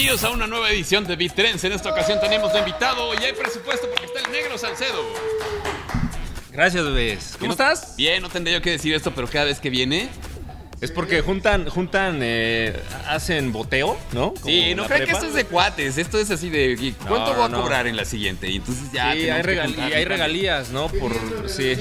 Bienvenidos a una nueva edición de Trends. En esta ocasión tenemos de invitado y hay presupuesto porque está el negro Salcedo. Gracias, bebés. ¿Cómo No- estás? Bien, no tendría yo que decir esto, pero cada vez que viene. Es porque juntan, juntan, eh, hacen boteo, ¿no? Sí, no crean que esto es de cuates. Esto es así de. ¿y ¿Cuánto No, voy a no. cobrar en la siguiente? Y entonces ya. Sí, hay, regal- y regalías, ¿no? Por, sí.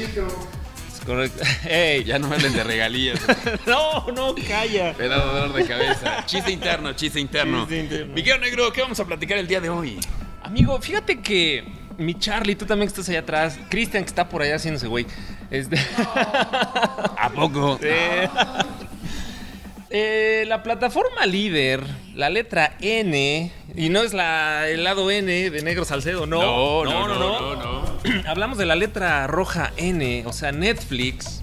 Correcto. Ey, Ya no me hablen de regalías. no, no, calla. Me da dolor de cabeza. Chiste interno, chiste interno. Chiste interno. Miguel Negro, ¿qué vamos a platicar el día de hoy? Amigo, fíjate que mi Charlie, tú también que estás allá atrás, Cristian que está por allá haciéndose güey. Este... ¿A poco? Eh, eh, la plataforma líder, la letra N, y no es la, el lado N de Negro Salcedo, no. no, no, no, no. Hablamos de la letra roja N, o sea, Netflix.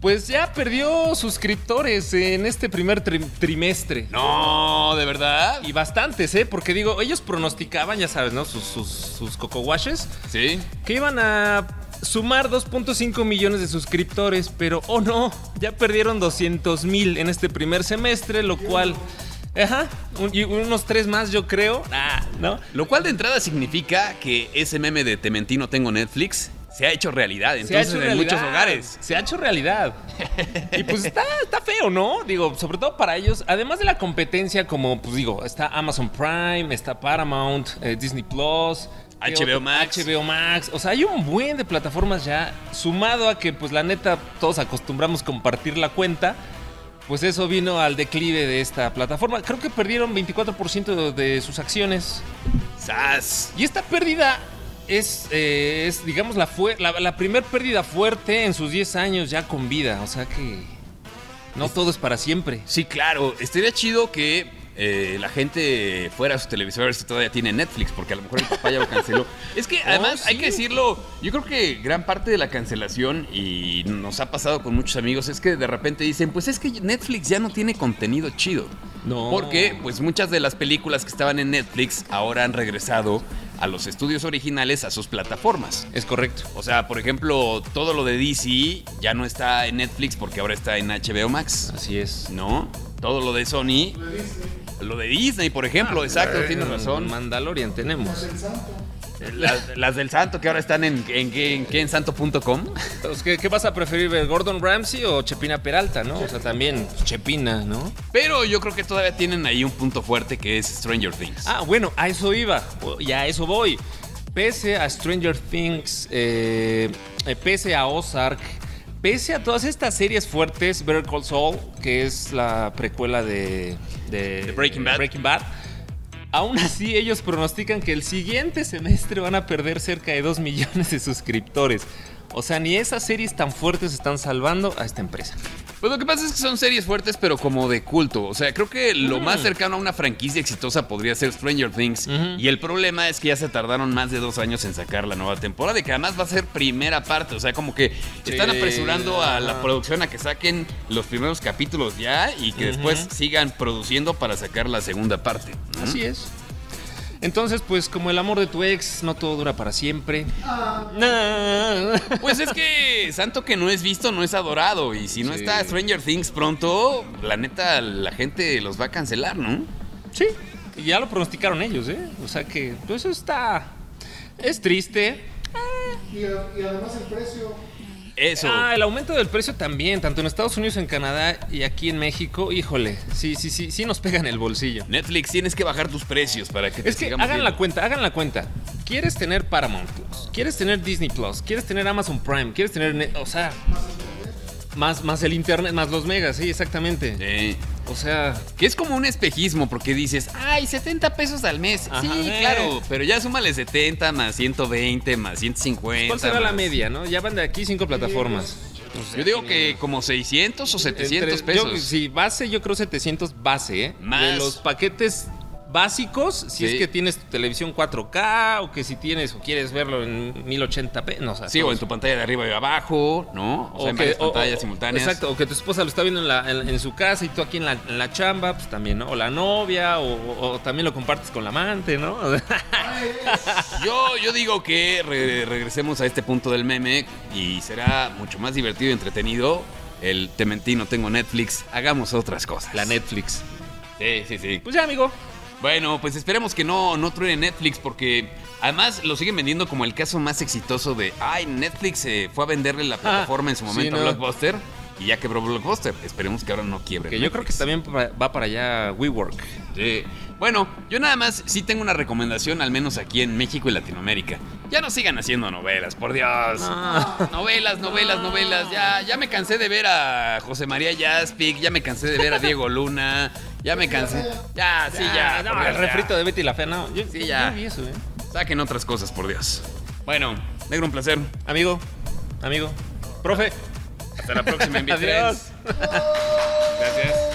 Pues ya perdió suscriptores en este primer tri- trimestre. No, ¿de verdad? Y bastantes, ¿eh? Porque digo, ellos pronosticaban, ya sabes, ¿no? Sus, sus, sus coco washes, Sí. que iban a sumar 2.5 millones de suscriptores, pero oh no, ya perdieron 200 mil en este primer semestre, lo cual, ajá, un- y unos tres más yo creo, ah, ¿no? Lo cual de entrada significa que ese meme de Te mentí, no tengo Netflix se ha hecho realidad. Ha Entonces, hecho en realidad. muchos hogares. Se ha hecho realidad. Y pues está, está feo, ¿no? Digo, sobre todo para ellos. Además de la competencia, como pues digo, está Amazon Prime, está Paramount, eh, Disney Plus. ¿qué HBO? Max. HBO Max. O sea, hay un buen de plataformas ya. Sumado a que, pues la neta, todos acostumbramos compartir la cuenta. Pues eso vino al declive de esta plataforma. Creo que perdieron 24% de, sus acciones. ¡Sas! Y esta pérdida es, eh, es digamos, la, la, la primer pérdida fuerte en sus 10 años ya con vida. O sea que no todo es para siempre. Sí, claro. Estaría chido que eh, la gente fuera a sus televisores si todavía tiene Netflix, porque a lo mejor el papá ya lo canceló. Es que además Oh, hay sí. que decirlo, yo creo que gran parte de la cancelación, y nos ha pasado con muchos amigos, es que de repente dicen, pues es que Netflix ya no tiene contenido chido. No. Porque pues muchas de las películas que estaban en Netflix ahora han regresado a los estudios originales, a sus plataformas. Es correcto. O sea, por ejemplo, todo lo de DC ya no está en Netflix porque ahora está en HBO Max. Así es. ¿no? Todo lo de Sony. Lo de Disney, por ejemplo, exacto, tienes razón. Mandalorian tenemos. Las, las del santo que ahora están en, en, qué- en, en santo.com. Entonces, ¿qué, qué vas a preferir ver? ¿Gordon Ramsay o Chepina Peralta, no? O sea, también pues, Chepina, ¿no? Pero yo creo que todavía tienen ahí un punto fuerte que es Stranger Things. Ah, bueno, a eso iba. Y a eso voy. Pese a Stranger Things, eh, eh, pese a Ozark, pese a todas estas series fuertes, Better Call Saul, que es la precuela de, de- De Breaking Bad. Breaking Bad, aún así ellos pronostican que el siguiente semestre van a perder cerca de 2 millones de suscriptores. O sea, ni esas series tan fuertes están salvando a esta empresa. Pues lo que pasa es que son series fuertes, pero como de culto. O sea, creo que lo más cercano a una franquicia exitosa podría ser Stranger Things. Y el problema es que ya se tardaron más de dos años en sacar la nueva temporada y que además va a ser primera parte. O sea, como que están apresurando a la producción a que saquen los primeros capítulos ya y que después sigan produciendo para sacar la segunda parte. Así es. Entonces, pues como el amor de tu ex, no todo dura para siempre. No. Pues es que santo que no es visto no es adorado. Y si no Sí. está Stranger Things pronto, la neta, la gente los va a cancelar, ¿no? Sí, y ya lo pronosticaron ellos, ¿eh? O sea que, pues eso está. Es triste. Y, y además el precio. Eso. Ah, el aumento del precio también, tanto en Estados Unidos, en Canadá y aquí en México. Híjole, sí, sí, sí, sí nos pega en el bolsillo. Netflix, tienes que bajar tus precios para que te Es que hagan viendo. la cuenta, hagan la cuenta. ¿Quieres tener Paramount Plus? ¿Quieres tener Disney Plus? ¿Quieres tener Amazon Prime? ¿Quieres tener, Net- o sea, más, más el internet, más los megas, sí, exactamente. Sí. O sea, Que es como un espejismo, porque dices, ay, 70 pesos al mes. Ajá. sí, claro, pero ya súmale 70 más 120 más 150. ¿cuál será la más- media, no? Ya van de aquí cinco plataformas. Yo digo que como 600 o 700 Entre- yo- pesos. sí, base, yo creo 700 base, ¿eh? Más. De los paquetes básicos, si Sí. es que tienes tu televisión 4K o que si tienes o quieres verlo en 1080p, no, o sea, Sí, o en tu pantalla de arriba y abajo, ¿no? O, sea, en que- varias pantallas o- simultáneas. Exacto, o que tu esposa lo está viendo en, la- en- en su casa y tú aquí en la, en la chamba, pues también, ¿no? O la novia, o, también lo compartes con la amante, ¿no? Yo, yo digo que re- regresemos a este punto del meme y será mucho más divertido y entretenido. El te mentí, no tengo Netflix. Hagamos otras cosas. la Netflix. Sí, sí, sí. Pues ya, amigo. Bueno, pues esperemos que no, no truene Netflix porque además lo siguen vendiendo como el caso más exitoso de, ay, Netflix eh, fue a venderle la plataforma en su sí, momento a. Blockbuster y ya quebró Blockbuster. Esperemos que ahora no quiebre. Que yo creo que también va para allá WeWork. Sí. Bueno, yo nada más sí tengo una recomendación, al menos aquí en México y Latinoamérica. Ya no sigan haciendo novelas, por Dios. Novelas, novelas, novelas. Ya, ya me cansé de ver a José María Jaspic, ya me cansé de ver a Diego Luna, ya me cansé. Ya, sí, ya. no, el refrito de Betty la Fea, no. Yo, Sí, ya. yo vi eso, ¿eh? Saquen otras cosas, por Dios. Bueno, negro, un placer. Amigo, amigo, profe. Hasta la próxima, en Adiós. Gracias.